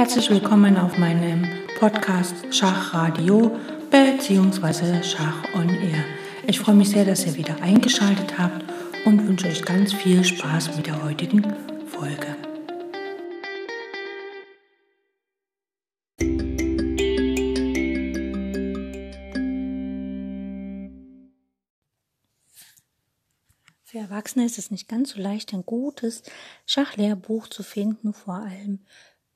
Herzlich willkommen auf meinem Podcast Schachradio bzw. Schach on Air. Ich freue mich sehr, dass ihr wieder eingeschaltet habt und wünsche euch ganz viel Spaß mit der heutigen Folge. Für Erwachsene ist es nicht ganz so leicht, ein gutes Schachlehrbuch zu finden, vor allem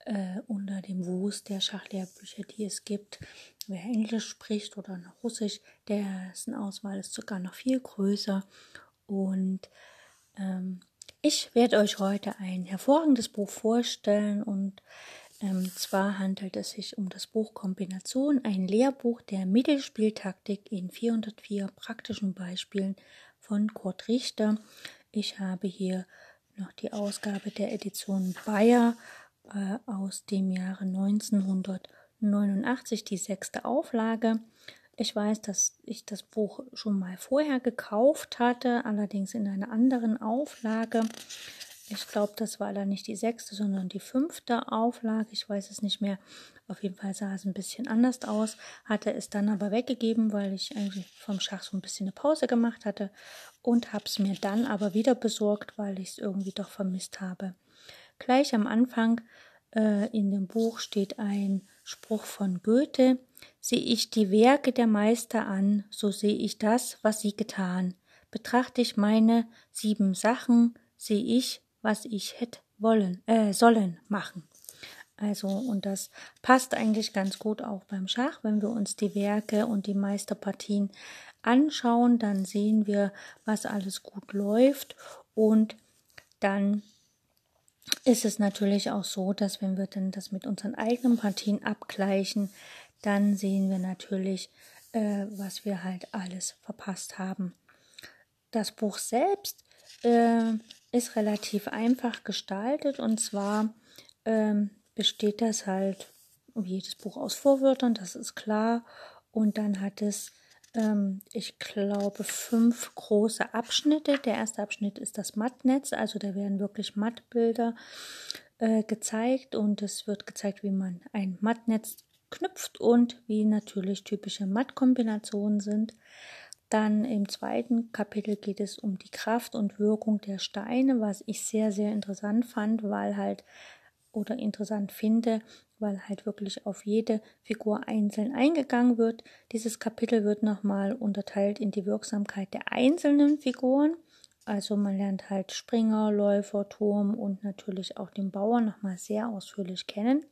äh, unter dem Wust der Schachlehrbücher, die es gibt. Wer Englisch spricht oder noch Russisch, dessen Auswahl ist sogar noch viel größer. Und ähm, ich werde euch heute ein hervorragendes Buch vorstellen und ähm, zwar handelt es sich um das Buch Kombination, ein Lehrbuch der Mittelspieltaktik in 404 praktischen Beispielen von Kurt Richter. Ich habe hier noch die Ausgabe der Edition Bayer aus dem Jahre 1989, die sechste Auflage. Ich weiß, dass ich das Buch schon mal vorher gekauft hatte, allerdings in einer anderen Auflage. Ich glaube, das war leider nicht die sechste, sondern die fünfte Auflage. Ich weiß es nicht mehr. Auf jeden Fall sah es ein bisschen anders aus, hatte es dann aber weggegeben, weil ich eigentlich vom Schach so ein bisschen eine Pause gemacht hatte und habe es mir dann aber wieder besorgt, weil ich es irgendwie doch vermisst habe. Gleich am Anfang äh, in dem Buch steht ein Spruch von Goethe, sehe ich die Werke der Meister an, so sehe ich das, was sie getan. Betrachte ich meine sieben Sachen, sehe ich, was ich hätte wollen, äh, sollen machen. Also, und das passt eigentlich ganz gut auch beim Schach. Wenn wir uns die Werke und die Meisterpartien anschauen, dann sehen wir, was alles gut läuft und dann ist es natürlich auch so, dass wenn wir dann das mit unseren eigenen Partien abgleichen, dann sehen wir natürlich, äh, was wir halt alles verpasst haben. Das Buch selbst äh, ist relativ einfach gestaltet und zwar ähm, besteht das halt jedes Buch aus Vorwörtern, das ist klar. Und dann hat es, ähm, ich glaube, fünf große Abschnitte. Der erste Abschnitt ist das Mattnetz, also da werden wirklich Mattbilder äh, gezeigt und es wird gezeigt, wie man ein Mattnetz knüpft und wie natürlich typische Mattkombinationen sind. Dann im zweiten Kapitel geht es um die Kraft und Wirkung der Steine, was ich sehr, sehr interessant fand, weil halt oder interessant finde, weil halt wirklich auf jede Figur einzeln eingegangen wird. Dieses Kapitel wird nochmal unterteilt in die Wirksamkeit der einzelnen Figuren. Also man lernt halt Springer, Läufer, Turm und natürlich auch den Bauer nochmal sehr ausführlich kennen.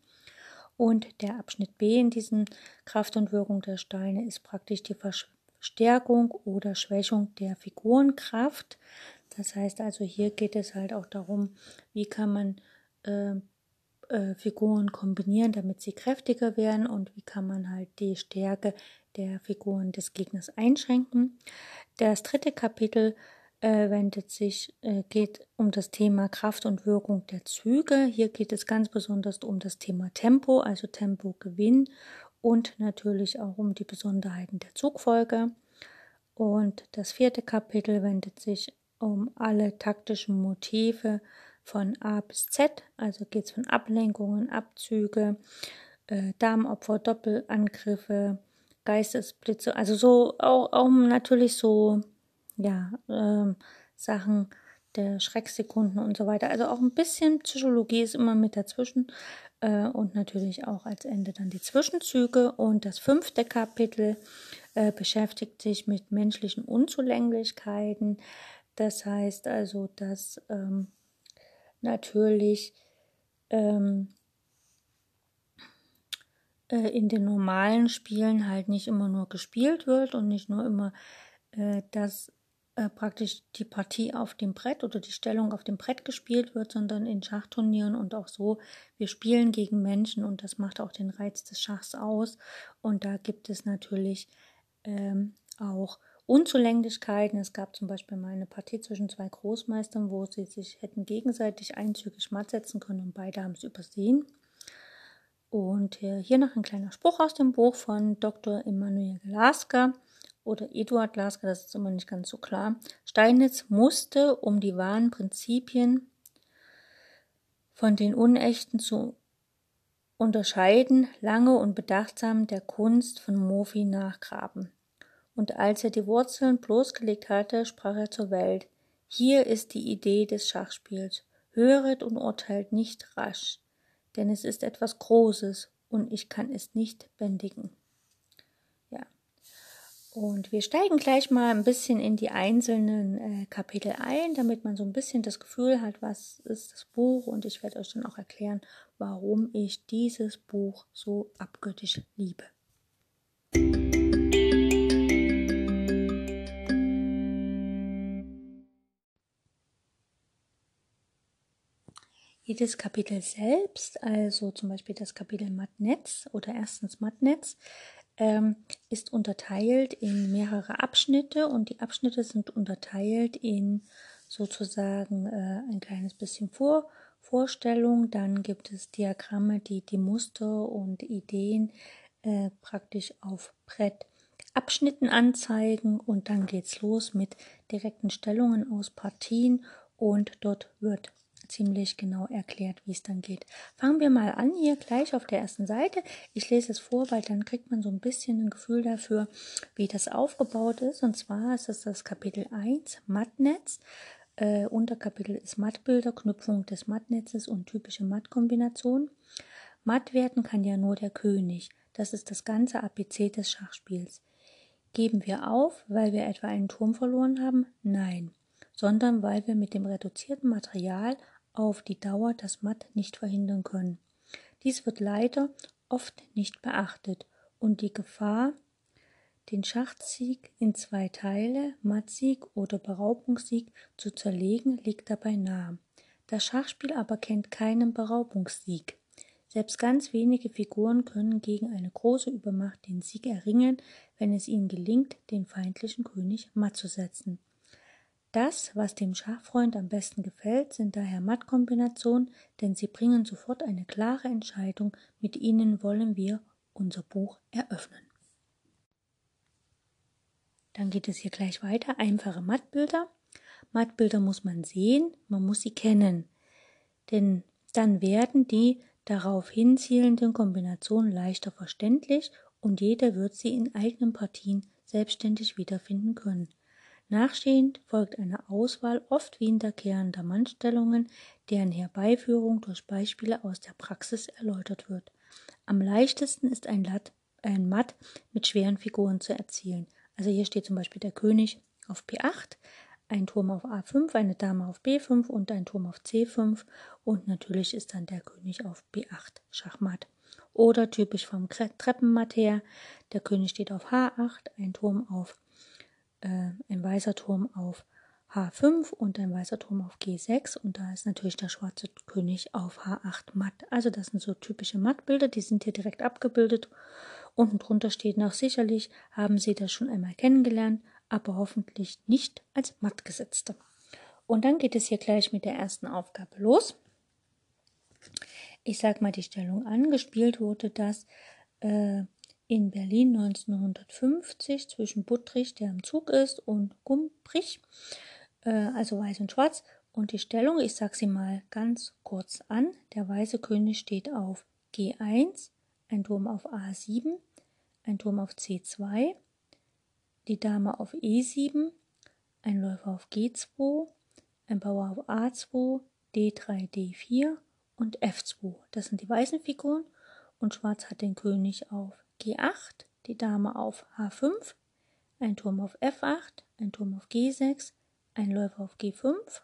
Und der Abschnitt B in diesem Kraft und Wirkung der Steine ist praktisch die Verstärkung oder Schwächung der Figurenkraft. Das heißt also, hier geht es halt auch darum, wie kann man äh, äh, Figuren kombinieren, damit sie kräftiger werden und wie kann man halt die Stärke der Figuren des Gegners einschränken. Das dritte Kapitel äh, wendet sich, äh, geht um das Thema Kraft und Wirkung der Züge. Hier geht es ganz besonders um das Thema Tempo, also Tempogewinn und natürlich auch um die Besonderheiten der Zugfolge. Und das vierte Kapitel wendet sich um alle taktischen Motive von A bis Z, also geht es von Ablenkungen, Abzüge, äh, Darmopfer, Doppelangriffe, Geistesblitze, also so auch, auch natürlich so, ja, ähm, Sachen der Schrecksekunden und so weiter. Also auch ein bisschen Psychologie ist immer mit dazwischen äh, und natürlich auch als Ende dann die Zwischenzüge. Und das fünfte Kapitel äh, beschäftigt sich mit menschlichen Unzulänglichkeiten. Das heißt also, dass ähm, natürlich ähm, äh, in den normalen Spielen halt nicht immer nur gespielt wird und nicht nur immer äh, das äh, praktisch die Partie auf dem Brett oder die Stellung auf dem Brett gespielt wird, sondern in Schachturnieren und auch so. Wir spielen gegen Menschen und das macht auch den Reiz des Schachs aus. Und da gibt es natürlich ähm, auch Unzulänglichkeiten. Es gab zum Beispiel mal eine Partie zwischen zwei Großmeistern, wo sie sich hätten gegenseitig einzügig matt setzen können und beide haben es übersehen. Und hier noch ein kleiner Spruch aus dem Buch von Dr. Emanuel Lasker oder Eduard Lasker, das ist immer nicht ganz so klar. Steinitz musste, um die wahren Prinzipien von den unechten zu unterscheiden, lange und bedachtsam der Kunst von Mofi nachgraben. Und als er die Wurzeln bloßgelegt hatte, sprach er zur Welt. Hier ist die Idee des Schachspiels. Höret und urteilt nicht rasch, denn es ist etwas Großes und ich kann es nicht bändigen. Ja. Und wir steigen gleich mal ein bisschen in die einzelnen äh, Kapitel ein, damit man so ein bisschen das Gefühl hat, was ist das Buch. Und ich werde euch dann auch erklären, warum ich dieses Buch so abgöttisch liebe. Jedes Kapitel selbst, also zum Beispiel das Kapitel Mattnetz oder erstens Mattnetz, ähm, ist unterteilt in mehrere Abschnitte und die Abschnitte sind unterteilt in sozusagen äh, ein kleines bisschen Vor Vorstellung. Dann gibt es Diagramme, die die Muster und Ideen äh, praktisch auf Brett Abschnitten anzeigen und dann geht's los mit direkten Stellungen aus Partien und dort wird ziemlich genau erklärt, wie es dann geht. Fangen wir mal an hier gleich auf der ersten Seite. Ich lese es vor, weil dann kriegt man so ein bisschen ein Gefühl dafür, wie das aufgebaut ist. Und zwar ist es das Kapitel 1, Mattnetz. Äh, Unterkapitel ist Mattbilder, Knüpfung des Mattnetzes und typische Mattkombinationen. Matt werden kann ja nur der König. Das ist das ganze APC des Schachspiels. Geben wir auf, weil wir etwa einen Turm verloren haben? Nein, sondern weil wir mit dem reduzierten Material auf die Dauer das Matt nicht verhindern können. Dies wird leider oft nicht beachtet und die Gefahr, den Schachsieg in zwei Teile, Mattsieg oder Beraubungssieg, zu zerlegen, liegt dabei nahe. Das Schachspiel aber kennt keinen Beraubungssieg. Selbst ganz wenige Figuren können gegen eine große Übermacht den Sieg erringen, wenn es ihnen gelingt, den feindlichen König matt zu setzen. Das, was dem Schachfreund am besten gefällt, sind daher Mattkombinationen, denn sie bringen sofort eine klare Entscheidung. Mit ihnen wollen wir unser Buch eröffnen. Dann geht es hier gleich weiter. Einfache Mattbilder. Mattbilder muss man sehen, man muss sie kennen. Denn dann werden die darauf hinzielenden Kombinationen leichter verständlich und jeder wird sie in eigenen Partien selbstständig wiederfinden können. Nachstehend folgt eine Auswahl oft wiederkehrender Mannstellungen, deren Herbeiführung durch Beispiele aus der Praxis erläutert wird. Am leichtesten ist ein, Lat, ein Matt mit schweren Figuren zu erzielen. Also hier steht zum Beispiel der König auf P8, ein Turm auf A5, eine Dame auf B5 und ein Turm auf C5 und natürlich ist dann der König auf B8 Schachmatt. Oder typisch vom Treppenmatt her, der König steht auf H8, ein Turm auf äh, ein weißer Turm auf H5 und ein weißer Turm auf G6 und da ist natürlich der schwarze König auf H8 matt. Also das sind so typische Mattbilder, die sind hier direkt abgebildet. Unten drunter steht noch sicherlich, haben Sie das schon einmal kennengelernt, aber hoffentlich nicht als Mattgesetzte. Und dann geht es hier gleich mit der ersten Aufgabe los. Ich sage mal die Stellung an. Gespielt wurde das äh, in Berlin 1950 zwischen Buttrich, der im Zug ist, und Gumbrich, äh, also weiß und schwarz. Und die Stellung, ich sage sie mal ganz kurz an. Der weiße König steht auf G1, ein Turm auf A7, ein Turm auf C2, die Dame auf E7, ein Läufer auf G2, ein Bauer auf A2, D3, D4 und F2. Das sind die weißen Figuren und Schwarz hat den König auf G8, die Dame auf H5, ein Turm auf F8, ein Turm auf G6, ein Läufer auf G5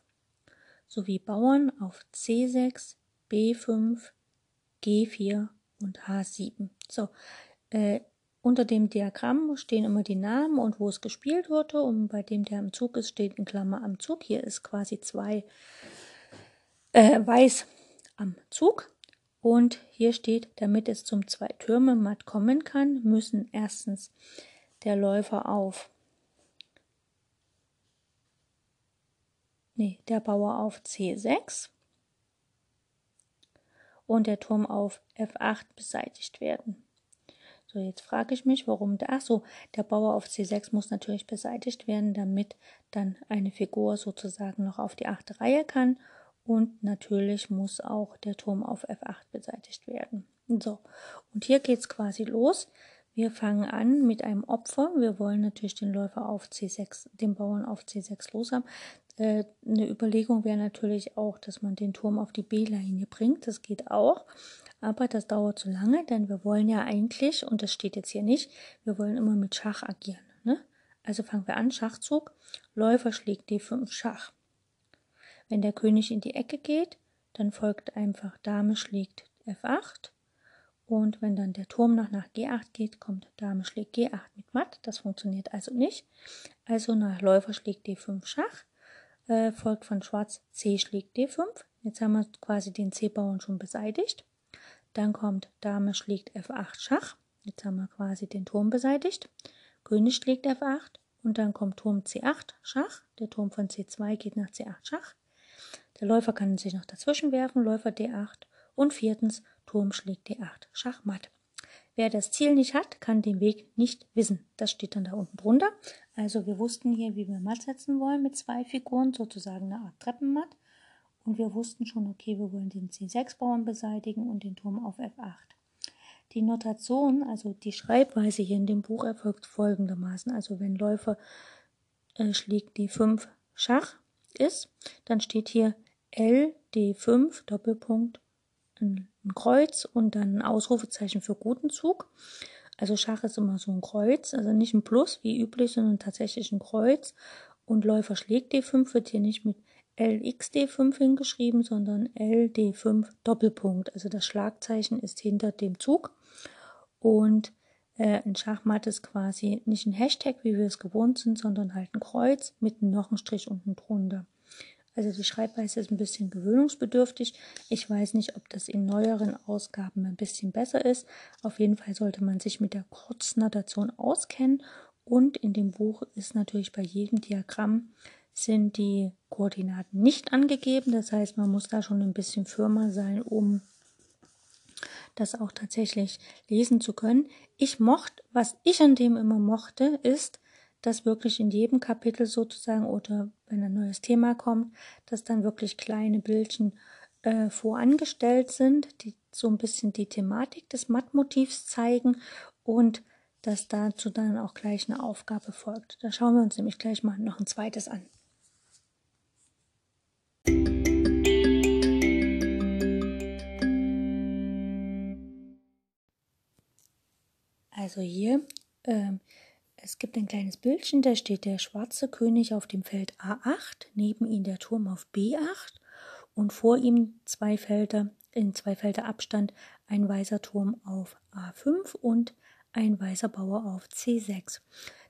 sowie Bauern auf C6, B5, G4 und H7. So, äh, unter dem Diagramm stehen immer die Namen und wo es gespielt wurde und bei dem der am Zug ist, steht in Klammer am Zug. Hier ist quasi zwei äh, weiß am Zug und hier steht, damit es zum Zwei-Türme-Matt kommen kann, müssen erstens der Läufer auf nee, der Bauer auf C6 und der Turm auf F8 beseitigt werden. So, jetzt frage ich mich, warum der, ach so, der Bauer auf C6 muss natürlich beseitigt werden, damit dann eine Figur sozusagen noch auf die achte Reihe kann Und natürlich muss auch der Turm auf F8 beseitigt werden. So, und hier geht es quasi los. Wir fangen an mit einem Opfer. Wir wollen natürlich den Läufer auf C6, den Bauern auf C6 los haben. Äh, eine Überlegung wäre natürlich auch, dass man den Turm auf die B-Linie bringt. Das geht auch. Aber das dauert zu lange, denn wir wollen ja eigentlich, und das steht jetzt hier nicht, wir wollen immer mit Schach agieren. Ne? Also fangen wir an, Schachzug. Läufer schlägt D5 Schach. Wenn der König in die Ecke geht, dann folgt einfach Dame schlägt F8. Und wenn dann der Turm noch nach G8 geht, kommt Dame schlägt G8 mit Matt. Das funktioniert also nicht. Also nach Läufer schlägt D5 Schach, äh, folgt von Schwarz C schlägt D5. Jetzt haben wir quasi den C-Bauern schon beseitigt. Dann kommt Dame schlägt F8 Schach. Jetzt haben wir quasi den Turm beseitigt. König schlägt F8 und dann kommt Turm C8 Schach. Der Turm von C2 geht nach C8 Schach. Der Läufer kann sich noch dazwischen werfen, Läufer D8 und viertens Turm schlägt D8, Schachmatt. Wer das Ziel nicht hat, kann den Weg nicht wissen. Das steht dann da unten drunter. Also wir wussten hier, wie wir Matt setzen wollen mit zwei Figuren, sozusagen eine Art Treppenmatt. Und wir wussten schon, okay, wir wollen den C6-Bauern beseitigen und den Turm auf F8. Die Notation, also die Schreibweise hier in dem Buch erfolgt folgendermaßen. Also wenn Läufer äh, schlägt D5 Schach ist, dann steht hier L, D5, Doppelpunkt, ein, Kreuz und dann ein Ausrufezeichen für guten Zug. Also Schach ist immer so ein Kreuz, also nicht ein Plus wie üblich, sondern tatsächlich ein Kreuz. Und Läufer schlägt D5 wird hier nicht mit LXD5 hingeschrieben, sondern LD5 Doppelpunkt. Also das Schlagzeichen ist hinter dem Zug. Und äh, ein Schachmatt ist quasi nicht ein Hashtag, wie wir es gewohnt sind, sondern halt ein Kreuz mit einem Strich unten drunter. Also die Schreibweise ist ein bisschen gewöhnungsbedürftig. Ich weiß nicht, ob das in neueren Ausgaben ein bisschen besser ist. Auf jeden Fall sollte man sich mit der Kurznotation auskennen. Und in dem Buch ist natürlich bei jedem Diagramm sind die Koordinaten nicht angegeben. Das heißt, man muss da schon ein bisschen firmer sein, um das auch tatsächlich lesen zu können. Ich mochte, was ich an dem immer mochte, ist, dass wirklich in jedem Kapitel sozusagen oder wenn ein neues Thema kommt, dass dann wirklich kleine Bildchen äh, vorangestellt sind, die so ein bisschen die Thematik des Mattmotivs zeigen und dass dazu dann auch gleich eine Aufgabe folgt. Da schauen wir uns nämlich gleich mal noch ein zweites an. Also hier ähm, es gibt ein kleines Bildchen, da steht der schwarze König auf dem Feld A8, neben ihm der Turm auf B8 und vor ihm zwei Felder, in zwei Felder Abstand ein weißer Turm auf A5 und ein weißer Bauer auf C6.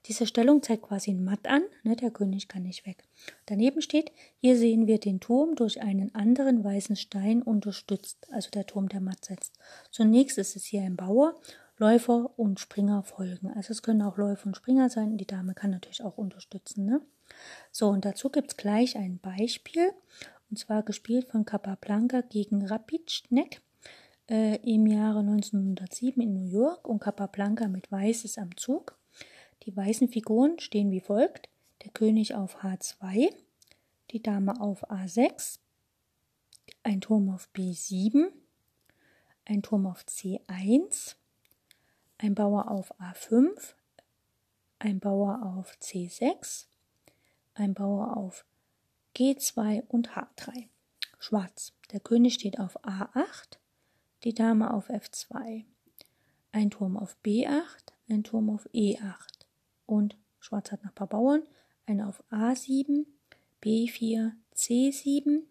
Diese Stellung zeigt quasi ein Matt an, ne, der König kann nicht weg. Daneben steht, hier sehen wir den Turm durch einen anderen weißen Stein unterstützt, also der Turm, der Matt setzt. Zunächst ist es hier ein Bauer Läufer und Springer folgen. Also es können auch Läufer und Springer sein. Die Dame kann natürlich auch unterstützen. Ne? So, und dazu gibt es gleich ein Beispiel. Und zwar gespielt von Capablanca gegen Rapidschneck äh, im Jahre 1907 in New York. Und Capablanca mit Weiß ist am Zug. Die weißen Figuren stehen wie folgt. Der König auf H2, die Dame auf A6, ein Turm auf B7, ein Turm auf C1, ein Bauer auf A5, ein Bauer auf C6, ein Bauer auf G2 und H3. Schwarz. Der König steht auf A8, die Dame auf F2, ein Turm auf B8, ein Turm auf E8 und Schwarz hat noch ein paar Bauern, ein auf A7, B4, C7,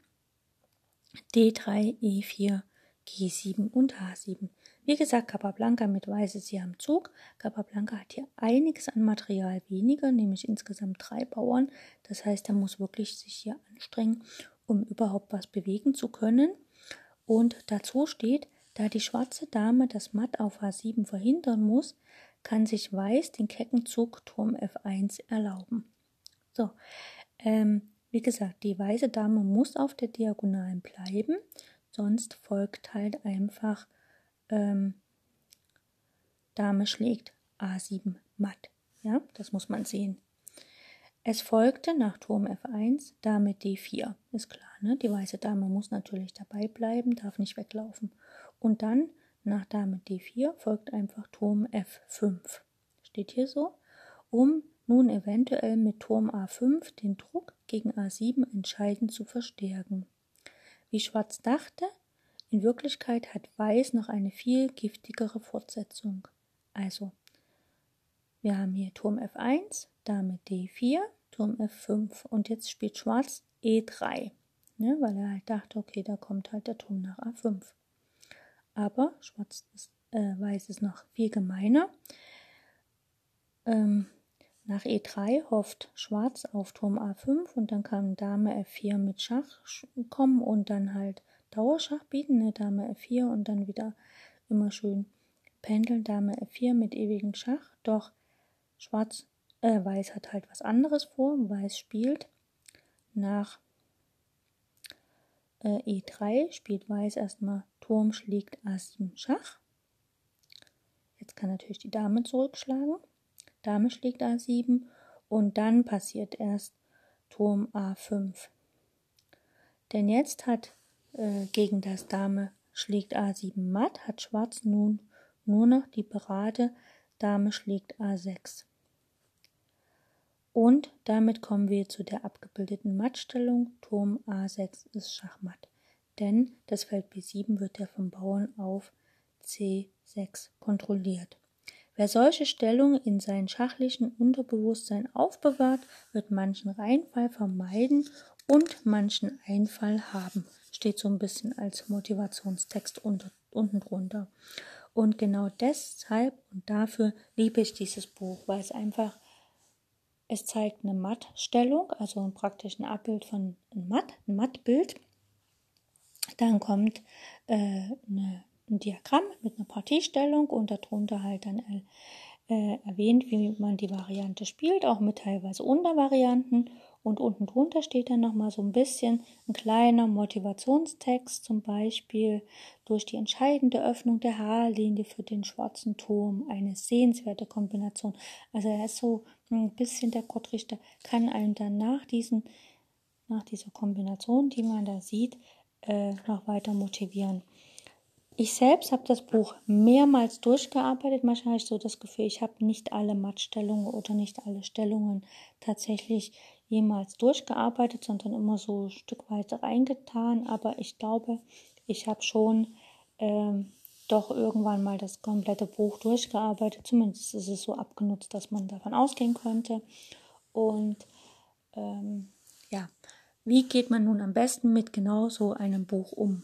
D3, E4, G7 und H7. Wie gesagt, Capablanca mit Weiß ist hier am Zug. Capablanca hat hier einiges an Material weniger, nämlich insgesamt drei Bauern. Das heißt, er muss wirklich sich hier anstrengen, um überhaupt was bewegen zu können. Und dazu steht, da die schwarze Dame das Matt auf H7 verhindern muss, kann sich Weiß den kecken Zug Turm F1 erlauben. So, ähm, wie gesagt, die weiße Dame muss auf der Diagonalen bleiben, sonst folgt halt einfach ähm, Dame schlägt A7 matt. Ja, das muss man sehen. Es folgte nach Turm F1 Dame D4. Ist klar, ne? Die weiße Dame muss natürlich dabei bleiben, darf nicht weglaufen. Und dann nach Dame D4 folgt einfach Turm F5. Steht hier so. Um nun eventuell mit Turm A5 den Druck gegen A7 entscheidend zu verstärken. Wie Schwarz dachte, in Wirklichkeit hat Weiß noch eine viel giftigere Fortsetzung. Also, wir haben hier Turm F1, Dame D4, Turm F5 und jetzt spielt Schwarz E3, ne, weil er halt dachte, okay, da kommt halt der Turm nach A5. Aber Schwarz ist, äh, Weiß ist noch viel gemeiner. Ähm, nach E3 hofft Schwarz auf Turm A5 und dann kann Dame F4 mit Schach kommen und dann halt Dauerschach bieten, ne, Dame F4 und dann wieder immer schön pendeln, Dame F4 mit ewigem Schach. Doch Schwarz, äh, Weiß hat halt was anderes vor. Weiß spielt nach äh, E3, spielt Weiß erstmal Turm schlägt A7 Schach. Jetzt kann natürlich die Dame zurückschlagen. Dame schlägt A7 und dann passiert erst Turm A5. Denn jetzt hat äh, gegen das Dame schlägt A7 matt, hat Schwarz nun nur noch die Parade Dame schlägt A6. Und damit kommen wir zu der abgebildeten Mattstellung. Turm A6 ist Schachmatt. Denn das Feld B7 wird ja vom Bauern auf C6 kontrolliert. Wer solche Stellungen in seinem schachlichen Unterbewusstsein aufbewahrt, wird manchen Reinfall vermeiden und manchen Einfall haben. Steht so ein bisschen als Motivationstext unter, unten drunter. Und genau deshalb und dafür liebe ich dieses Buch, weil es einfach es zeigt eine Mattstellung, also praktisch ein Abbild von einem Matt, ein Mattbild. Dann kommt äh, eine, ein Diagramm mit einer Partiestellung und darunter halt dann äh, erwähnt, wie man die Variante spielt, auch mit teilweise Untervarianten. Und unten drunter steht dann nochmal so ein bisschen ein kleiner Motivationstext, zum Beispiel durch die entscheidende Öffnung der Haarlinie für den schwarzen Turm, eine sehenswerte Kombination. Also er ist so ein bisschen der Gottrichter, kann einem dann nach, diesen, nach dieser Kombination, die man da sieht, äh, noch weiter motivieren. Ich selbst habe das Buch mehrmals durchgearbeitet. Manchmal habe ich so das Gefühl, ich habe nicht alle Mattstellungen oder nicht alle Stellungen tatsächlich jemals durchgearbeitet, sondern immer so ein Stück weit reingetan. Aber ich glaube, ich habe schon ähm, doch irgendwann mal das komplette Buch durchgearbeitet. Zumindest ist es so abgenutzt, dass man davon ausgehen könnte. Und ähm, ja, wie geht man nun am besten mit genau so einem Buch um?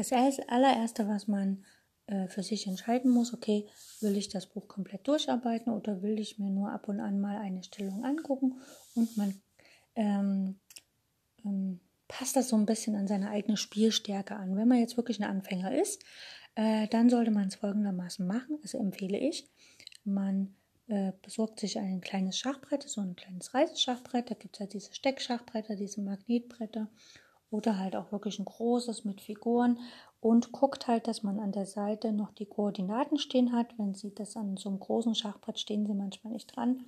Das allererste, was man äh, für sich entscheiden muss, okay, will ich das Buch komplett durcharbeiten oder will ich mir nur ab und an mal eine Stellung angucken? Und man ähm, ähm, passt das so ein bisschen an seine eigene Spielstärke an. Wenn man jetzt wirklich ein Anfänger ist, äh, dann sollte man es folgendermaßen machen, also empfehle ich, man äh, besorgt sich ein kleines Schachbrett, so ein kleines Reiseschachbrett, da gibt es ja diese Steckschachbretter, diese Magnetbretter oder halt auch wirklich ein großes mit Figuren und guckt halt, dass man an der Seite noch die Koordinaten stehen hat. Wenn Sie das an so einem großen Schachbrett stehen, Sie manchmal nicht dran.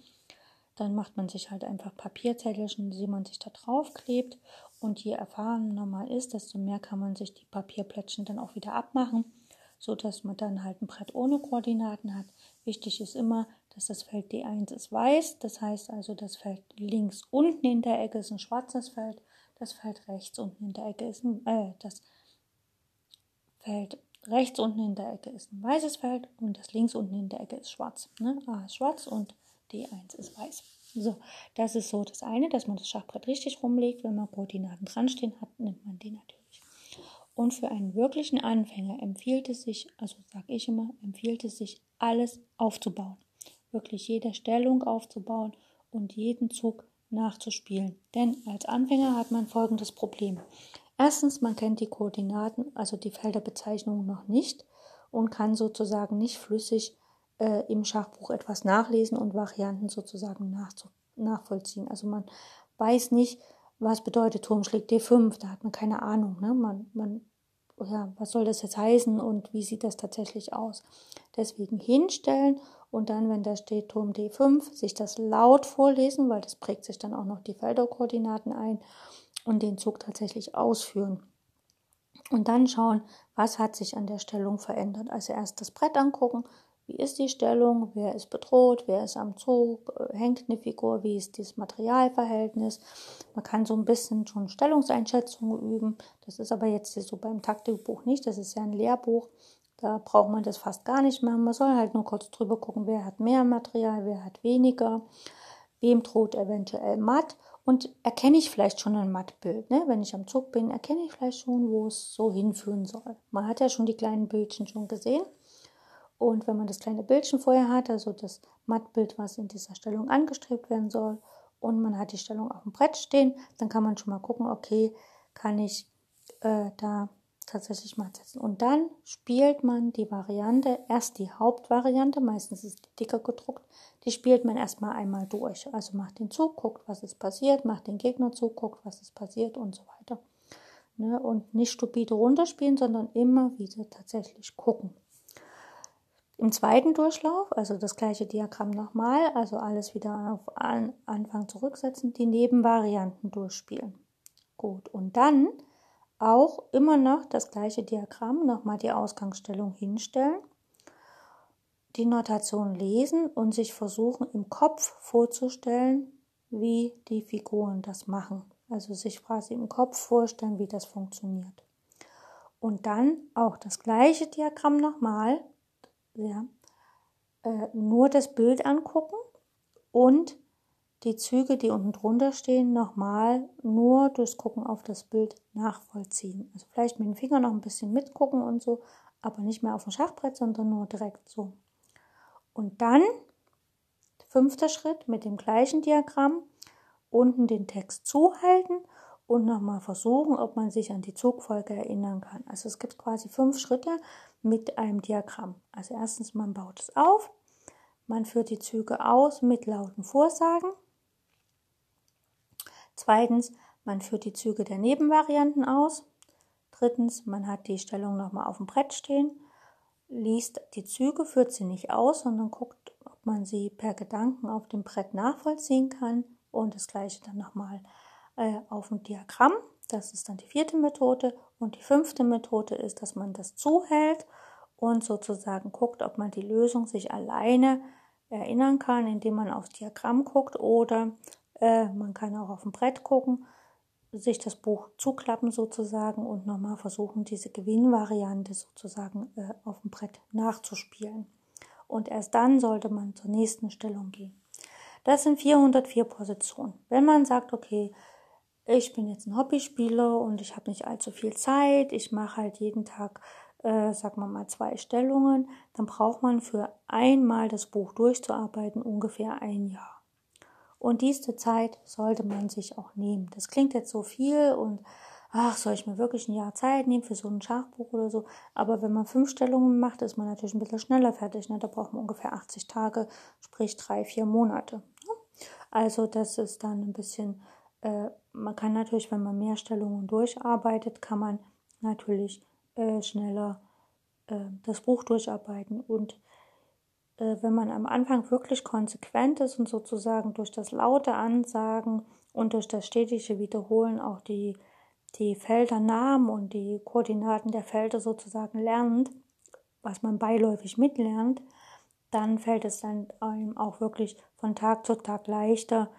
Dann macht man sich halt einfach Papierzettelchen, die man sich da drauf klebt. Und je erfahrener man ist, desto mehr kann man sich die Papierplättchen dann auch wieder abmachen, so dass man dann halt ein Brett ohne Koordinaten hat. Wichtig ist immer, dass das Feld D1 ist weiß. Das heißt also, das Feld links unten in der Ecke ist ein schwarzes Feld das Feld rechts unten in der Ecke ist ein, äh, das Feld rechts unten in der Ecke ist ein weißes Feld und das links unten in der Ecke ist schwarz. Ne? A ist schwarz und D1 ist weiß. So, das ist so das eine, dass man das Schachbrett richtig rumlegt. Wenn man Koordinaten dran stehen hat, nimmt man die natürlich. Und für einen wirklichen Anfänger empfiehlt es sich, also sage ich immer, empfiehlt es sich, alles aufzubauen. Wirklich jede Stellung aufzubauen und jeden Zug nachzuspielen. Denn als Anfänger hat man folgendes Problem. Erstens, man kennt die Koordinaten, also die Felderbezeichnungen noch nicht und kann sozusagen nicht flüssig äh, im Schachbuch etwas nachlesen und Varianten sozusagen nachvollziehen. Also man weiß nicht, was bedeutet Turm schlägt D5, da hat man keine Ahnung. Ne? Man, man ja, was soll das jetzt heißen und wie sieht das tatsächlich aus. Deswegen hinstellen und dann, wenn da steht Turm D5, sich das laut vorlesen, weil das prägt sich dann auch noch die Felderkoordinaten ein und den Zug tatsächlich ausführen. Und dann schauen, was hat sich an der Stellung verändert. Also erst das Brett angucken, wie ist die Stellung, wer ist bedroht, wer ist am Zug, äh, hängt eine Figur, wie ist das Materialverhältnis. Man kann so ein bisschen schon Stellungseinschätzungen üben. Das ist aber jetzt so beim Taktikbuch nicht, das ist ja ein Lehrbuch. Da braucht man das fast gar nicht mehr. Man soll halt nur kurz drüber gucken, wer hat mehr Material, wer hat weniger, wem droht eventuell matt. Und erkenne ich vielleicht schon ein Mattbild. Ne? Wenn ich am Zug bin, erkenne ich vielleicht schon, wo es so hinführen soll. Man hat ja schon die kleinen Bildchen schon gesehen. Und wenn man das kleine Bildchen vorher hat, also das Mattbild, was in dieser Stellung angestrebt werden soll, und man hat die Stellung auf dem Brett stehen, dann kann man schon mal gucken, okay, kann ich äh, da tatsächlich matt setzen. Und dann spielt man die Variante, erst die Hauptvariante, meistens ist die dicker gedruckt, die spielt man erstmal einmal durch. Also macht den Zug, guckt, was ist passiert, macht den Gegner Zug, guckt, was ist passiert und so weiter. Ne? Und nicht stupide runterspielen, sondern immer wieder tatsächlich gucken. Im zweiten Durchlauf, also das gleiche Diagramm nochmal, also alles wieder auf Anfang zurücksetzen, die Nebenvarianten durchspielen. Gut, und dann auch immer noch das gleiche Diagramm, nochmal die Ausgangsstellung hinstellen, die Notation lesen und sich versuchen im Kopf vorzustellen, wie die Figuren das machen. Also sich quasi im Kopf vorstellen, wie das funktioniert. Und dann auch das gleiche Diagramm nochmal, ja, äh, nur das Bild angucken und die Züge, die unten drunter stehen, nochmal nur durchs Gucken auf das Bild nachvollziehen. Also vielleicht mit dem Finger noch ein bisschen mitgucken und so, aber nicht mehr auf dem Schachbrett, sondern nur direkt so. Und dann, fünfter Schritt, mit dem gleichen Diagramm, unten den Text zuhalten und nochmal versuchen, ob man sich an die Zugfolge erinnern kann. Also es gibt quasi fünf Schritte mit einem Diagramm. Also erstens, man baut es auf, man führt die Züge aus mit lauten Vorsagen. Zweitens, man führt die Züge der Nebenvarianten aus. Drittens, man hat die Stellung nochmal auf dem Brett stehen, liest die Züge, führt sie nicht aus, sondern guckt, ob man sie per Gedanken auf dem Brett nachvollziehen kann. Und das gleiche dann nochmal äh, auf dem Diagramm. Das ist dann die vierte Methode. Und die fünfte Methode ist, dass man das zuhält und sozusagen guckt, ob man die Lösung sich alleine erinnern kann, indem man aufs Diagramm guckt oder äh, man kann auch auf dem Brett gucken, sich das Buch zuklappen sozusagen und nochmal versuchen, diese Gewinnvariante sozusagen äh, auf dem Brett nachzuspielen. Und erst dann sollte man zur nächsten Stellung gehen. Das sind 404 Positionen. Wenn man sagt, okay, ich bin jetzt ein Hobbyspieler und ich habe nicht allzu viel Zeit, ich mache halt jeden Tag, äh, sagen wir mal, zwei Stellungen, dann braucht man für einmal das Buch durchzuarbeiten ungefähr ein Jahr. Und diese Zeit sollte man sich auch nehmen. Das klingt jetzt so viel und ach, soll ich mir wirklich ein Jahr Zeit nehmen für so ein Schachbuch oder so? Aber wenn man fünf Stellungen macht, ist man natürlich ein bisschen schneller fertig. Ne? Da braucht man ungefähr 80 Tage, sprich drei, vier Monate. Also das ist dann ein bisschen äh, man kann natürlich, wenn man mehr Stellungen durcharbeitet, kann man natürlich äh, schneller äh, das Buch durcharbeiten. Und äh, wenn man am Anfang wirklich konsequent ist und sozusagen durch das laute Ansagen und durch das stetige Wiederholen auch die, die Feldernamen und die Koordinaten der Felder sozusagen lernt, was man beiläufig mitlernt, dann fällt es dann einem auch wirklich von Tag zu Tag leichter,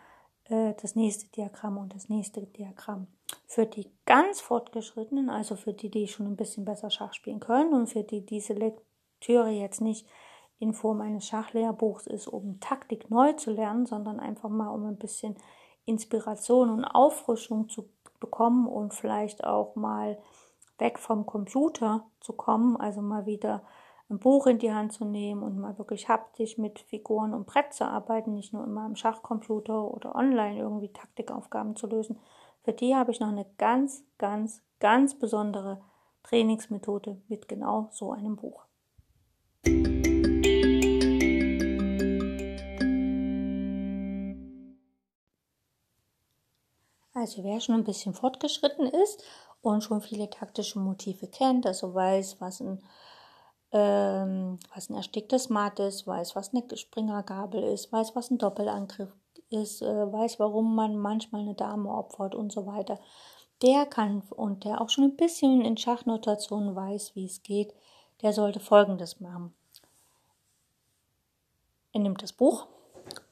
äh, das nächste Diagramm und das nächste Diagramm. Für die ganz Fortgeschrittenen, also für die, die schon ein bisschen besser Schach spielen können und für die diese Lektüre jetzt nicht in Form eines Schachlehrbuchs ist, um Taktik neu zu lernen, sondern einfach mal um ein bisschen Inspiration und Auffrischung zu bekommen und vielleicht auch mal weg vom Computer zu kommen, also mal wieder ein Buch in die Hand zu nehmen und mal wirklich haptisch mit Figuren und Brett zu arbeiten, nicht nur immer am Schachcomputer oder online irgendwie Taktikaufgaben zu lösen. Für die habe ich noch eine ganz, ganz, ganz besondere Trainingsmethode mit genau so einem Buch. Also wer schon ein bisschen fortgeschritten ist und schon viele taktische Motive kennt, also weiß, was ein, ähm, was ein ersticktes Matt ist, weiß, was eine Springergabel ist, weiß, was ein Doppelangriff ist, äh, weiß, warum man manchmal eine Dame opfert und so weiter. Der kann und der auch schon ein bisschen in Schachnotationen weiß, wie es geht, der sollte Folgendes machen. Er nimmt das Buch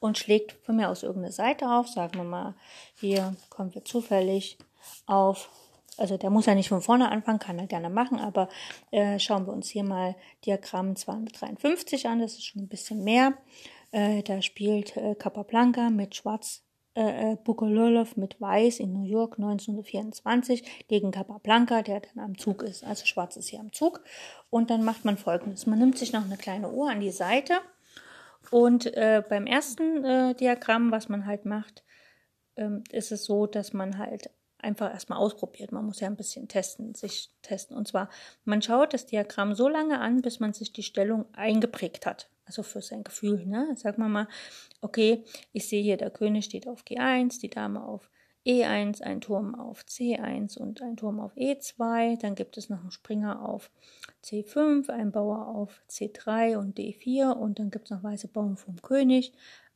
und schlägt von mir aus irgendeine Seite auf, sagen wir mal, hier kommen wir zufällig auf, also der muss ja nicht von vorne anfangen, kann er gerne machen, aber äh, schauen wir uns hier mal Diagramm 253 an, das ist schon ein bisschen mehr. Äh, da spielt äh, Capablanca mit Schwarz äh, äh Bukololov mit Weiß in New York 1924 gegen Capablanca, der dann am Zug ist. Also Schwarz ist hier am Zug. Und dann macht man folgendes. Man nimmt sich noch eine kleine Uhr an die Seite und äh, beim ersten äh, Diagramm, was man halt macht, ähm, ist es so, dass man halt einfach erstmal ausprobiert. Man muss ja ein bisschen testen, sich testen. Und zwar, man schaut das Diagramm so lange an, bis man sich die Stellung eingeprägt hat. Also für sein Gefühl. Ne? Sag mal mal, okay, ich sehe hier, der König steht auf G1, die Dame auf E1, ein Turm auf C1 und ein Turm auf E2. Dann gibt es noch einen Springer auf C5, ein Bauer auf C3 und D4 und dann gibt es noch weiße Bauern vom König,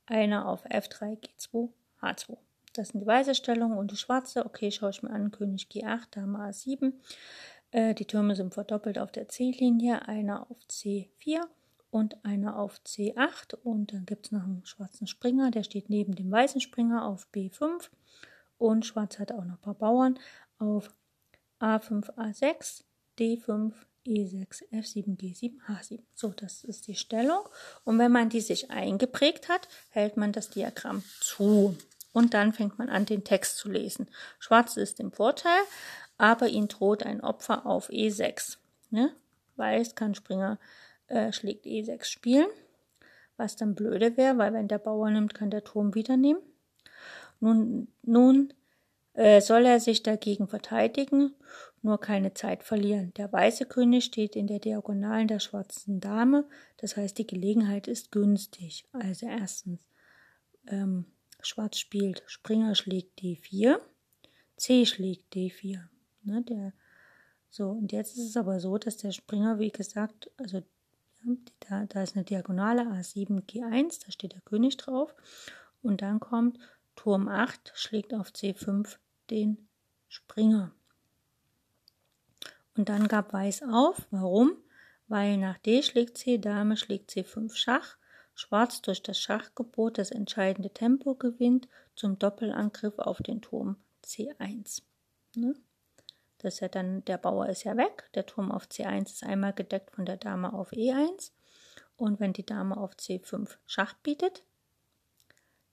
einer auf F3, G2, H2. Das sind die weiße Stellung und die schwarze. Okay, schaue ich mir an, König G8, Dame A7. Äh, die Türme sind verdoppelt auf der C-Linie, einer auf C4 und einer auf C8 und dann gibt es noch einen schwarzen Springer, der steht neben dem weißen Springer auf B5 und Schwarz hat auch noch ein paar Bauern auf A5, A6, D5, E6, F7, G7, H7. So, das ist die Stellung. Und wenn man die sich eingeprägt hat, hält man das Diagramm zu. Und dann fängt man an, den Text zu lesen. Schwarz ist im Vorteil, aber ihn droht ein Opfer auf E6. Ne? Weiß kann Springer äh, schlägt E6 spielen, was dann blöde wäre, weil wenn der Bauer nimmt, kann der Turm wieder nehmen. Nun, nun äh, soll er sich dagegen verteidigen, nur keine Zeit verlieren. Der weiße König steht in der Diagonalen der schwarzen Dame, das heißt, die Gelegenheit ist günstig. Also erstens, ähm, Schwarz spielt, Springer schlägt D4, C schlägt D4. Ne, der, so, und jetzt ist es aber so, dass der Springer, wie gesagt, also da, da ist eine Diagonale A7, G1, da steht der König drauf. Und dann kommt Turm 8 schlägt auf C5 den Springer. Und dann gab Weiß auf. Warum? Weil nach D schlägt C, Dame schlägt C5 Schach. Schwarz durch das Schachgebot das entscheidende Tempo gewinnt zum Doppelangriff auf den Turm C1. Ne? Das ist ja dann, der Bauer ist ja weg, der Turm auf C1 ist einmal gedeckt von der Dame auf E1. Und wenn die Dame auf C5 Schach bietet,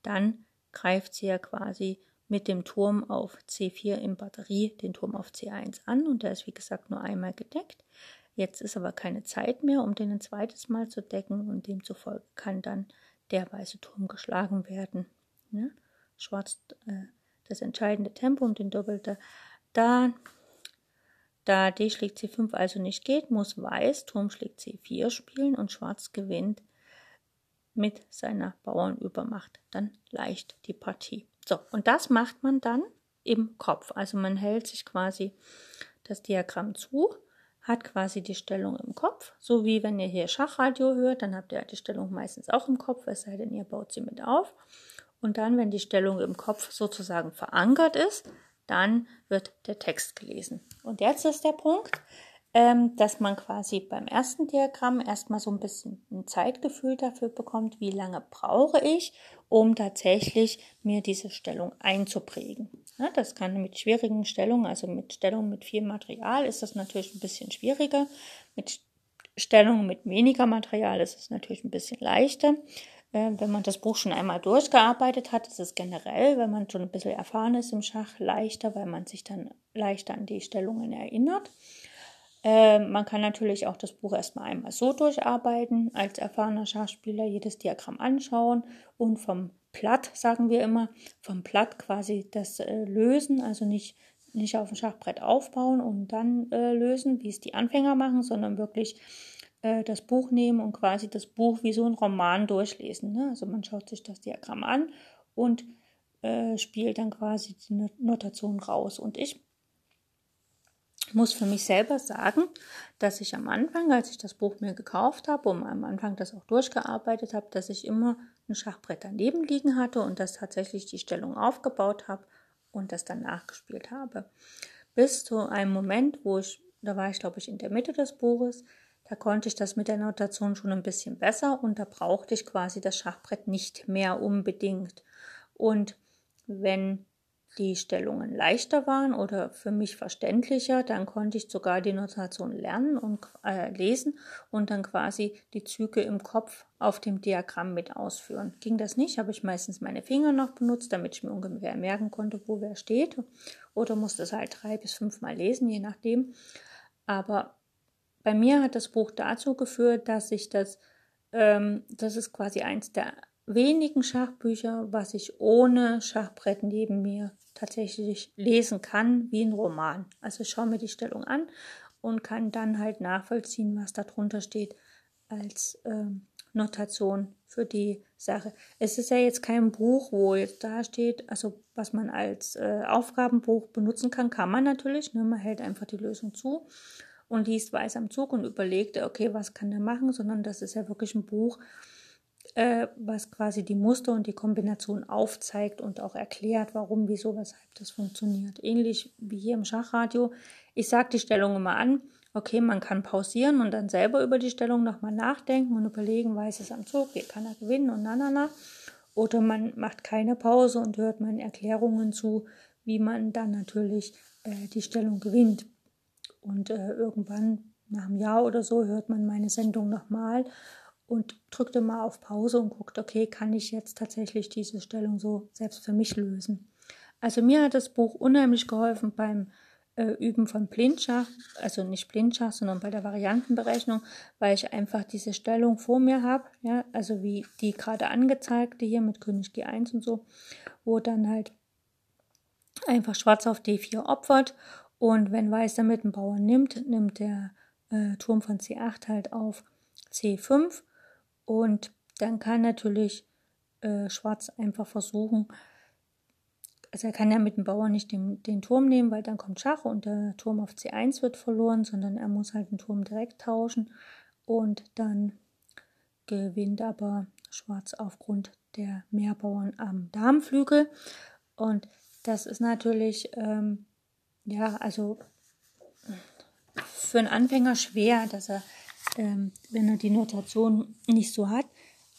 dann greift sie ja quasi mit dem Turm auf C4 in Batterie den Turm auf C1 an und der ist wie gesagt nur einmal gedeckt. Jetzt ist aber keine Zeit mehr, um den ein zweites Mal zu decken und demzufolge kann dann der weiße Turm geschlagen werden. Ne? Schwarz äh, das entscheidende Tempo um den Doppelter. Da, da D schlägt C5 also nicht geht, muss Weiß Turm schlägt C4 spielen und Schwarz gewinnt mit seiner Bauernübermacht dann leicht die Partie. So, und das macht man dann im Kopf. Also man hält sich quasi das Diagramm zu, hat quasi die Stellung im Kopf, so wie wenn ihr hier Schachradio hört, dann habt ihr die Stellung meistens auch im Kopf, es sei denn, ihr baut sie mit auf. Und dann, wenn die Stellung im Kopf sozusagen verankert ist, dann wird der Text gelesen. Und jetzt ist der Punkt, ähm, dass man quasi beim ersten Diagramm erstmal so ein bisschen ein Zeitgefühl dafür bekommt, wie lange brauche ich, um tatsächlich mir diese Stellung einzuprägen. Ja, das kann mit schwierigen Stellungen, also mit Stellungen mit viel Material, ist das natürlich ein bisschen schwieriger. Mit Stellungen mit weniger Material ist es natürlich ein bisschen leichter. Äh, wenn man das Buch schon einmal durchgearbeitet hat, ist es generell, wenn man schon ein bisschen erfahren ist im Schach, leichter, weil man sich dann leichter an die Stellungen erinnert. Äh, man kann natürlich auch das Buch erstmal einmal so durcharbeiten, als erfahrener Schachspieler jedes Diagramm anschauen und vom Blatt, sagen wir immer, vom Blatt quasi das äh, lösen, also nicht, nicht auf dem Schachbrett aufbauen und dann äh, lösen, wie es die Anfänger machen, sondern wirklich äh, das Buch nehmen und quasi das Buch wie so ein Roman durchlesen. Ne? Also man schaut sich das Diagramm an und äh, spielt dann quasi die Notation raus. Und Ich muss für mich selber sagen, dass ich am Anfang, als ich das Buch mir gekauft habe und am Anfang das auch durchgearbeitet habe, dass ich immer ein Schachbrett daneben liegen hatte und das tatsächlich die Stellung aufgebaut habe und das dann nachgespielt habe. Bis zu einem Moment, wo ich, da war ich glaube ich in der Mitte des Buches, da konnte ich das mit der Notation schon ein bisschen besser und da brauchte ich quasi das Schachbrett nicht mehr unbedingt. Und wenn die Stellungen leichter waren oder für mich verständlicher, dann konnte ich sogar die Notation lernen und äh, lesen und dann quasi die Züge im Kopf auf dem Diagramm mit ausführen. Ging das nicht, habe ich meistens meine Finger noch benutzt, damit ich mir ungefähr merken konnte, wo wer steht oder musste es halt drei bis fünfmal lesen, je nachdem. Aber bei mir hat das Buch dazu geführt, dass ich das, ähm, das ist quasi eins der wenigen Schachbücher, was ich ohne Schachbrett neben mir tatsächlich lesen kann, wie ein Roman. Also ich schaue mir die Stellung an und kann dann halt nachvollziehen, was darunter steht als ähm, Notation für die Sache. Es ist ja jetzt kein Buch, wo jetzt da steht, also was man als äh, Aufgabenbuch benutzen kann, kann man natürlich. Ne? Man hält einfach die Lösung zu und liest weiß am Zug und überlegt, okay, was kann der machen, sondern das ist ja wirklich ein Buch, äh, was quasi die Muster und die Kombination aufzeigt und auch erklärt, warum, wieso, weshalb das funktioniert. Ähnlich wie hier im Schachradio. Ich sage die Stellung immer an. Okay, man kann pausieren und dann selber über die Stellung nochmal nachdenken und überlegen, weiß es am Zug, wie kann er gewinnen und na, na, na. Oder man macht keine Pause und hört meinen Erklärungen zu, wie man dann natürlich äh, die Stellung gewinnt. Und äh, irgendwann nach einem Jahr oder so hört man meine Sendung nochmal und drückt mal auf Pause und guckt, okay, kann ich jetzt tatsächlich diese Stellung so selbst für mich lösen. Also mir hat das Buch unheimlich geholfen beim äh, Üben von Blindschach, also nicht Blindschach, sondern bei der Variantenberechnung, weil ich einfach diese Stellung vor mir habe, ja, also wie die gerade angezeigte hier mit König G1 und so, wo dann halt einfach Schwarz auf D4 opfert und wenn Weiß damit einen Bauern nimmt, nimmt der äh, Turm von C8 halt auf C5 und dann kann natürlich äh, Schwarz einfach versuchen, also er kann ja mit dem Bauern nicht den, den Turm nehmen, weil dann kommt Schach und der Turm auf C1 wird verloren, sondern er muss halt den Turm direkt tauschen und dann gewinnt aber Schwarz aufgrund der Mehrbauern am Darmflügel. Und das ist natürlich, ähm, ja, also für einen Anfänger schwer, dass er ähm, wenn er die Notation nicht so hat.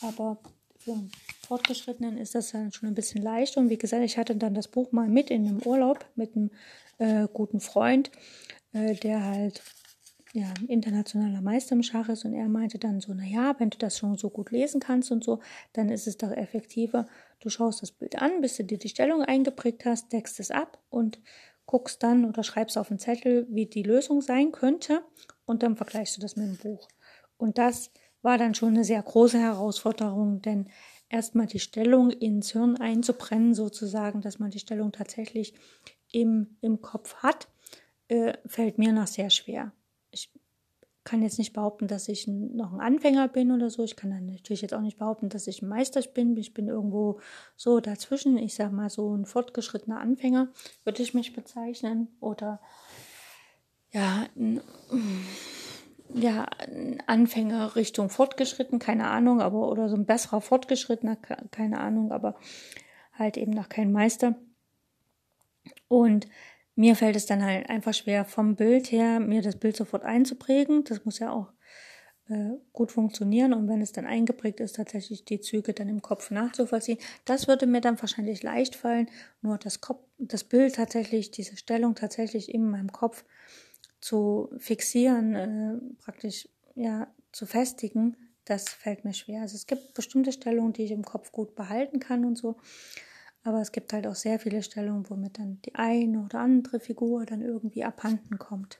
Aber für einen Fortgeschrittenen ist das dann schon ein bisschen leicht. Und wie gesagt, ich hatte dann das Buch mal mit in einem Urlaub mit einem äh, guten Freund, äh, der halt ja, internationaler Meister im Schach ist und er meinte dann so, naja, wenn du das schon so gut lesen kannst und so, dann ist es doch effektiver. Du schaust das Bild an, bis du dir die Stellung eingeprägt hast, deckst es ab und guckst dann oder schreibst auf einen Zettel, wie die Lösung sein könnte und dann vergleichst du das mit dem Buch. Und das war dann schon eine sehr große Herausforderung, denn erstmal die Stellung ins Hirn einzubrennen, sozusagen, dass man die Stellung tatsächlich im, im Kopf hat, äh, fällt mir noch sehr schwer. Ich kann jetzt nicht behaupten, dass ich noch ein Anfänger bin oder so. Ich kann dann natürlich jetzt auch nicht behaupten, dass ich ein Meister bin. Ich bin irgendwo so dazwischen. Ich sag mal so ein fortgeschrittener Anfänger würde ich mich bezeichnen oder ja, ja, Anfänger Richtung fortgeschritten, keine Ahnung, aber oder so ein besserer Fortgeschrittener, keine Ahnung, aber halt eben noch kein Meister. Und mir fällt es dann halt einfach schwer, vom Bild her mir das Bild sofort einzuprägen. Das muss ja auch äh, gut funktionieren und wenn es dann eingeprägt ist, tatsächlich die Züge dann im Kopf nachzuvollziehen. Das würde mir dann wahrscheinlich leicht fallen, nur das, Kopf, das Bild tatsächlich, diese Stellung tatsächlich in meinem Kopf zu fixieren, äh, praktisch ja zu festigen, das fällt mir schwer. Also es gibt bestimmte Stellungen, die ich im Kopf gut behalten kann und so. Aber es gibt halt auch sehr viele Stellungen, womit dann die eine oder andere Figur dann irgendwie abhanden kommt.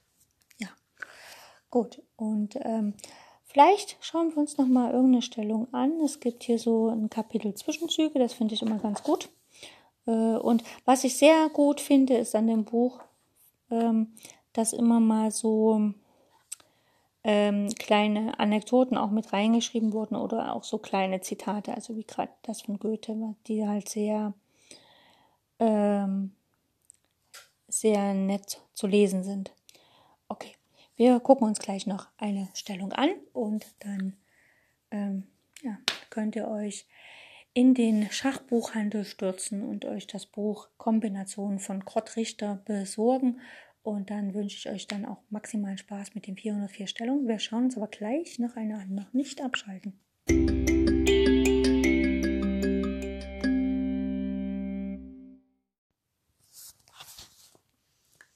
Ja, gut. Und ähm, vielleicht schauen wir uns noch mal irgendeine Stellung an. Es gibt hier so ein Kapitel Zwischenzüge, das finde ich immer ganz gut. Äh, und was ich sehr gut finde, ist an dem Buch, ähm, dass immer mal so ähm, kleine Anekdoten auch mit reingeschrieben wurden oder auch so kleine Zitate, also wie gerade das von Goethe, die halt sehr ähm, sehr nett zu lesen sind. wir gucken uns gleich noch eine Stellung an und dann ähm, ja, könnt ihr euch in den Schachbuchhandel stürzen und euch das Buch Kombination von Kurt Richter besorgen. Und dann wünsche ich euch dann auch maximalen Spaß mit den 404 Stellungen. Wir schauen uns aber gleich noch eine an, noch nicht abschalten.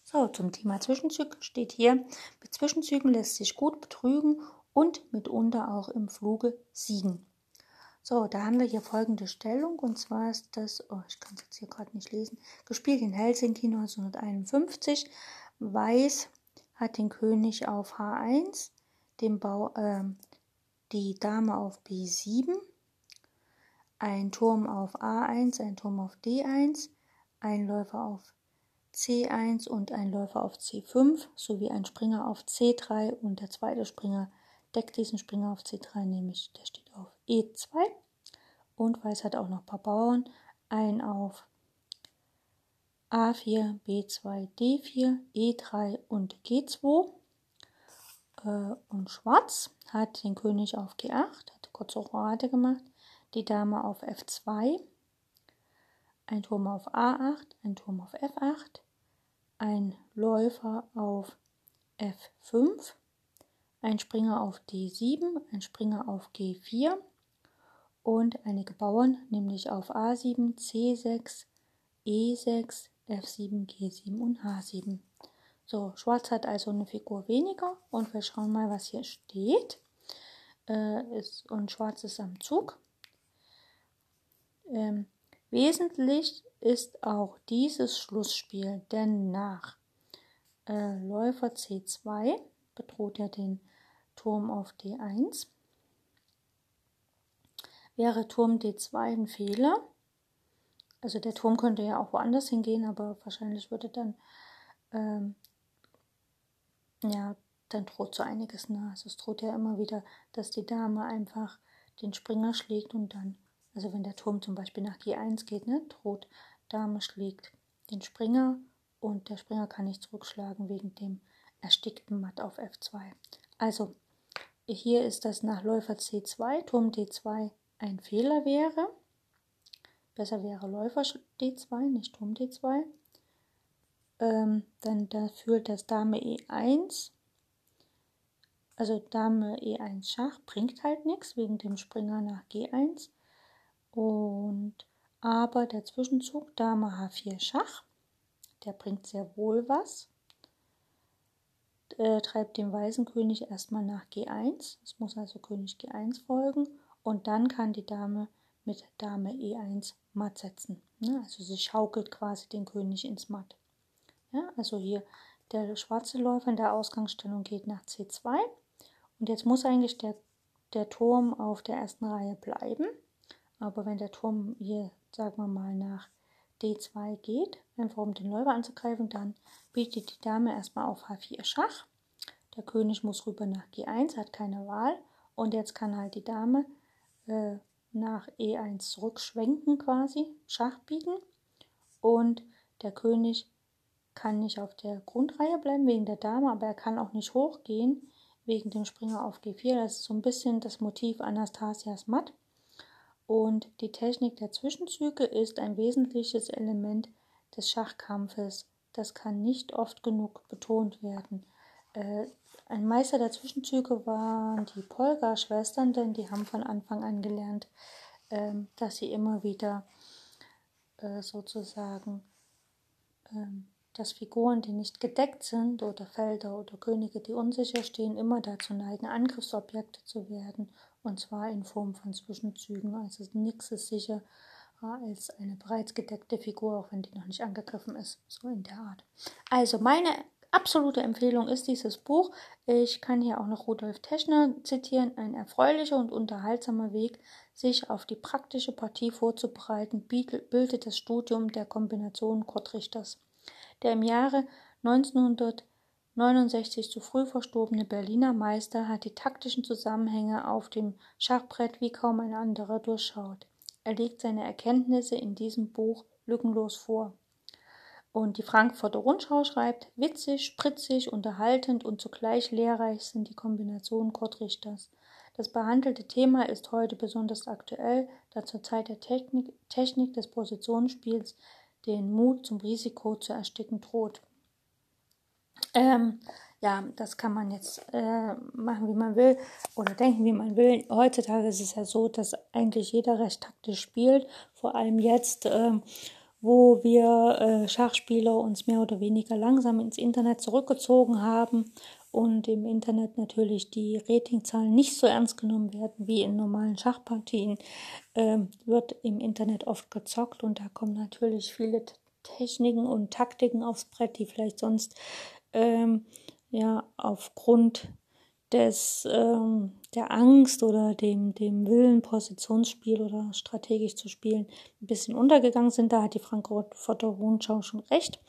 So, zum Thema Zwischenzüge steht hier, mit Zwischenzügen lässt sich gut betrügen und mitunter auch im Fluge siegen. So, da haben wir hier folgende Stellung. Und zwar ist das, oh, ich kann es jetzt hier gerade nicht lesen, gespielt in Helsinki 1951. Weiß hat den König auf H1, den Bau, äh, die Dame auf B7, ein Turm auf A1, ein Turm auf D1, ein Läufer auf C1 und ein Läufer auf C5 sowie ein Springer auf C3 und der zweite Springer deckt diesen Springer auf C3, nämlich der steht auf E2 und Weiß hat auch noch ein paar Bauern, ein auf A4, B2, D4, E3 und G2 äh, und Schwarz hat den König auf G8, hat kurze Roade gemacht, die Dame auf F2, ein Turm auf A8, ein Turm auf F8, ein Läufer auf F5, ein Springer auf D7, ein Springer auf G4 und einige Bauern, nämlich auf A7, C6, E6, F7, G7 und H7. So, Schwarz hat also eine Figur weniger und wir schauen mal, was hier steht. Äh, ist, und Schwarz ist am Zug. Ähm, wesentlich ist auch dieses Schlussspiel, denn nach äh, Läufer C2 bedroht er den Turm auf D1. Wäre Turm D2 ein Fehler, also der Turm könnte ja auch woanders hingehen, aber wahrscheinlich würde dann, ähm, ja, dann droht so einiges nahe. Also es droht ja immer wieder, dass die Dame einfach den Springer schlägt und dann, also wenn der Turm zum Beispiel nach G1 geht, ne, droht Dame schlägt den Springer und der Springer kann nicht zurückschlagen wegen dem erstickten Matt auf F2. Also hier ist das nach Läufer C2, Turm D2 ein Fehler wäre. Besser wäre Läufer D2, nicht Turm D2. Ähm, dann da führt das Dame E1. Also Dame E1 Schach bringt halt nichts wegen dem Springer nach G1. Und aber der Zwischenzug Dame H4 Schach, der bringt sehr wohl was äh, treibt den weißen König erstmal nach G1. Es muss also König G1 folgen. Und dann kann die Dame mit Dame E1 matt setzen. Ne? Also sie schaukelt quasi den König ins Matt. Ja? Also hier der schwarze Läufer in der Ausgangsstellung geht nach C2. Und jetzt muss eigentlich der, der Turm auf der ersten Reihe bleiben. Aber wenn der Turm hier, sagen wir mal, nach D2 geht, einfach um den Läufer anzugreifen, dann bietet die Dame erstmal auf H4 Schach. Der König muss rüber nach G1, hat keine Wahl. Und jetzt kann halt die Dame äh, nach E1 zurückschwenken quasi, Schach bieten. Und der König kann nicht auf der Grundreihe bleiben wegen der Dame, aber er kann auch nicht hochgehen wegen dem Springer auf G4. Das ist so ein bisschen das Motiv Anastasias Matt. Und die Technik der Zwischenzüge ist ein wesentliches Element des Schachkampfes. Das kann nicht oft genug betont werden. Äh, ein Meister der Zwischenzüge waren die Polga-Schwestern, denn die haben von Anfang an gelernt, äh, dass sie immer wieder äh, sozusagen ähm, dass Figuren, die nicht gedeckt sind, oder Felder oder Könige, die unsicher stehen, immer dazu neigen, Angriffsobjekte zu werden, und zwar in Form von Zwischenzügen. Also nichts ist sicher als eine bereits gedeckte Figur, auch wenn die noch nicht angegriffen ist, so in der Art. Also meine absolute Empfehlung ist dieses Buch. Ich kann hier auch noch Rudolf Teschner zitieren. Ein erfreulicher und unterhaltsamer Weg, sich auf die praktische Partie vorzubereiten, bildet das Studium der Kombination Kurt Richters der im Jahre 1969 zu früh verstorbene Berliner Meister hat die taktischen Zusammenhänge auf dem Schachbrett wie kaum ein anderer durchschaut. Er legt seine Erkenntnisse in diesem Buch lückenlos vor. Und die Frankfurter Rundschau schreibt, witzig, spritzig, unterhaltend und zugleich lehrreich sind die Kombinationen Kurt Richters. Das behandelte Thema ist heute besonders aktuell, da zur Zeit der Technik, Technik des Positionsspiels den Mut zum Risiko zu ersticken droht. Ähm, ja, das kann man jetzt äh, machen, wie man will oder denken, wie man will. Heutzutage ist es ja so, dass eigentlich jeder recht taktisch spielt, vor allem jetzt, äh, wo wir äh, Schachspieler uns mehr oder weniger langsam ins Internet zurückgezogen haben und im Internet natürlich die Ratingzahlen nicht so ernst genommen werden wie in normalen Schachpartien, äh, wird im Internet oft gezockt und da kommen natürlich viele Techniken und Taktiken aufs Brett, die vielleicht sonst ähm, ja aufgrund des ähm, der Angst oder dem dem Willen Positionsspiel oder strategisch zu spielen ein bisschen untergegangen sind. Da hat die Frankfurter Rundschau schon recht.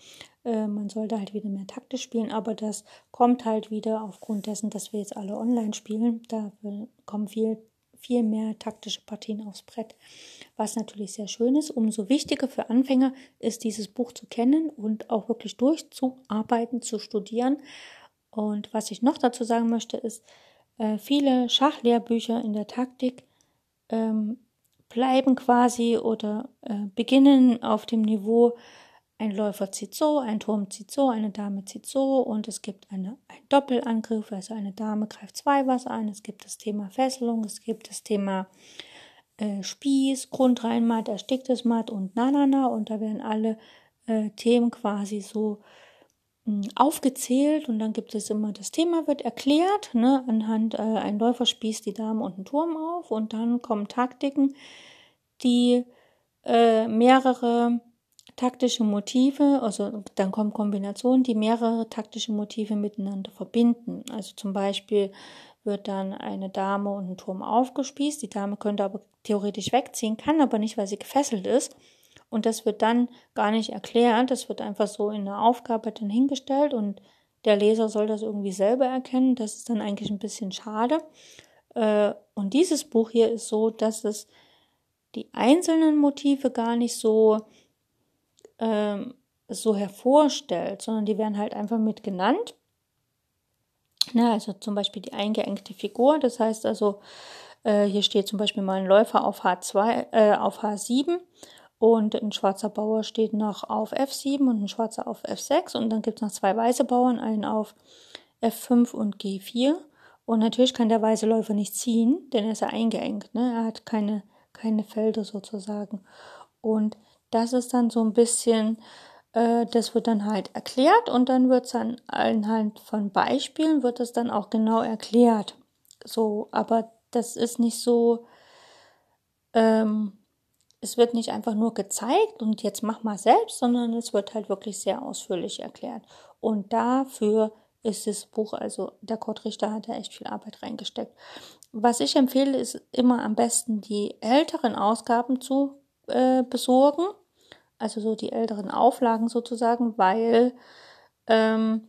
Äh, man sollte halt wieder mehr taktisch spielen, aber das kommt halt wieder aufgrund dessen, dass wir jetzt alle online spielen. Da kommen viel viel mehr taktische Partien aufs Brett, was natürlich sehr schön ist. Umso wichtiger für Anfänger ist dieses Buch zu kennen und auch wirklich durchzuarbeiten, zu studieren und was ich noch dazu sagen möchte, ist, äh, viele Schachlehrbücher in der Taktik ähm, bleiben quasi oder äh, beginnen auf dem Niveau, ein Läufer zieht so, ein Turm zieht so, eine Dame zieht so und es gibt eine, einen Doppelangriff, also eine Dame greift zwei was an, es gibt das Thema Fesselung, es gibt das Thema äh, Spieß, Grundreinmatt, ersticktes Matt und Nanana und da werden alle äh, Themen quasi so aufgezählt und dann gibt es immer, das Thema wird erklärt, ne, anhand, äh, ein Läufer spießt die Dame und einen Turm auf und dann kommen Taktiken, die äh, mehrere taktische Motive, also dann kommen Kombinationen, die mehrere taktische Motive miteinander verbinden. Also zum Beispiel wird dann eine Dame und ein Turm aufgespießt, die Dame könnte aber theoretisch wegziehen, kann aber nicht, weil sie gefesselt ist. Und das wird dann gar nicht erklärt, das wird einfach so in der Aufgabe dann hingestellt und der Leser soll das irgendwie selber erkennen. Das ist dann eigentlich ein bisschen schade. Äh, und dieses Buch hier ist so, dass es die einzelnen Motive gar nicht so, ähm, so hervorstellt, sondern die werden halt einfach mit genannt. Na, also zum Beispiel die eingeengte Figur. Das heißt also, äh, hier steht zum Beispiel mal ein Läufer auf H2, äh, auf H7 und ein schwarzer Bauer steht noch auf F7 und ein schwarzer auf F6 und dann gibt es noch zwei weiße Bauern, einen auf F5 und G4 und natürlich kann der weiße Läufer nicht ziehen, denn er ist ja eingeengt, ne? er hat keine, keine Felder sozusagen. Und das ist dann so ein bisschen, äh, das wird dann halt erklärt und dann wird es dann anhand von Beispielen wird es dann auch genau erklärt, so, aber das ist nicht so, ähm, es wird nicht einfach nur gezeigt und jetzt mach mal selbst, sondern es wird halt wirklich sehr ausführlich erklärt. Und dafür ist das Buch, also der Kurt Richter hat da echt viel Arbeit reingesteckt. Was ich empfehle, ist immer am besten die älteren Ausgaben zu äh, besorgen, also so die älteren Auflagen sozusagen, weil ähm,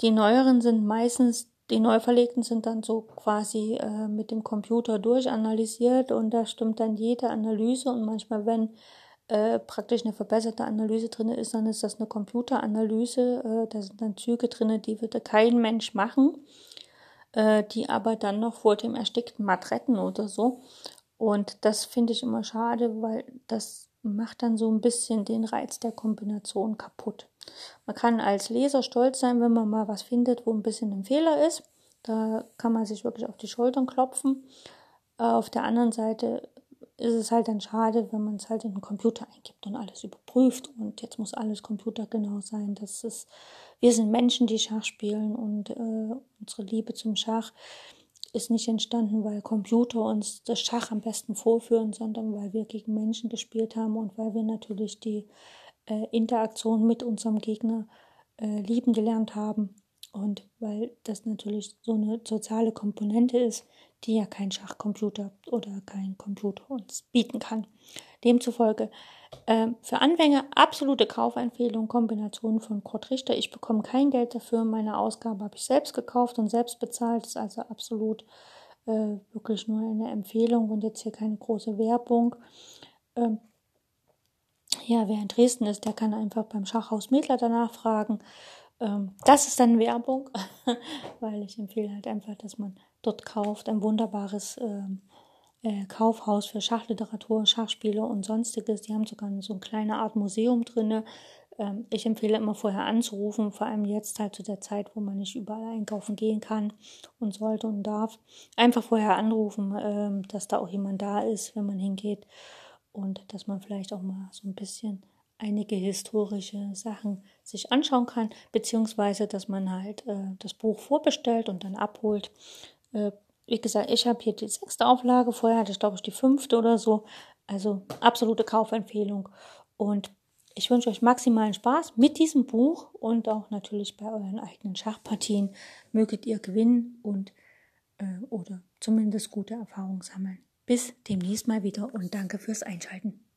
die neueren sind meistens die neu verlegten sind dann so quasi äh, mit dem Computer durchanalysiert und da stimmt dann jede Analyse und manchmal, wenn äh, praktisch eine verbesserte Analyse drin ist, dann ist das eine Computeranalyse. Äh, da sind dann Züge drin, die würde kein Mensch machen, äh, die aber dann noch vor dem erstickten Matt retten oder so. Und das finde ich immer schade, weil das macht dann so ein bisschen den Reiz der Kombination kaputt. Man kann als Leser stolz sein, wenn man mal was findet, wo ein bisschen ein Fehler ist. Da kann man sich wirklich auf die Schultern klopfen. Äh, auf der anderen Seite ist es halt dann schade, wenn man es halt in den Computer eingibt und alles überprüft und jetzt muss alles computergenau sein. Das ist, wir sind Menschen, die Schach spielen und äh, unsere Liebe zum Schach ist nicht entstanden, weil Computer uns das Schach am besten vorführen, sondern weil wir gegen Menschen gespielt haben und weil wir natürlich die äh, Interaktion mit unserem Gegner äh, lieben gelernt haben und weil das natürlich so eine soziale Komponente ist, die ja kein Schachcomputer oder kein Computer uns bieten kann. Demzufolge äh, für Anfänger absolute Kaufempfehlung, Kombination von Kurt Richter. Ich bekomme kein Geld dafür. Meine Ausgabe habe ich selbst gekauft und selbst bezahlt. Ist also absolut äh, wirklich nur eine Empfehlung und jetzt hier keine große Werbung. Ähm, ja, wer in Dresden ist, der kann einfach beim Schachhaus Mädler danach fragen. Ähm, das ist dann Werbung, weil ich empfehle halt einfach, dass man dort kauft. Ein wunderbares ähm, äh, Kaufhaus für Schachliteratur, Schachspiele und sonstiges. Die haben sogar so eine kleine Art Museum drinne. Ähm, ich empfehle immer vorher anzurufen, vor allem jetzt halt zu der Zeit, wo man nicht überall einkaufen gehen kann und sollte und darf. Einfach vorher anrufen, ähm, dass da auch jemand da ist, wenn man hingeht und dass man vielleicht auch mal so ein bisschen einige historische Sachen sich anschauen kann, beziehungsweise dass man halt äh, das Buch vorbestellt und dann abholt. Äh, wie gesagt, ich habe hier die sechste Auflage, vorher hatte ich glaube ich die fünfte oder so. Also absolute Kaufempfehlung. Und ich wünsche euch maximalen Spaß mit diesem Buch und auch natürlich bei euren eigenen Schachpartien. Möget ihr gewinnen und äh, oder zumindest gute Erfahrungen sammeln. Bis demnächst mal wieder und danke fürs Einschalten.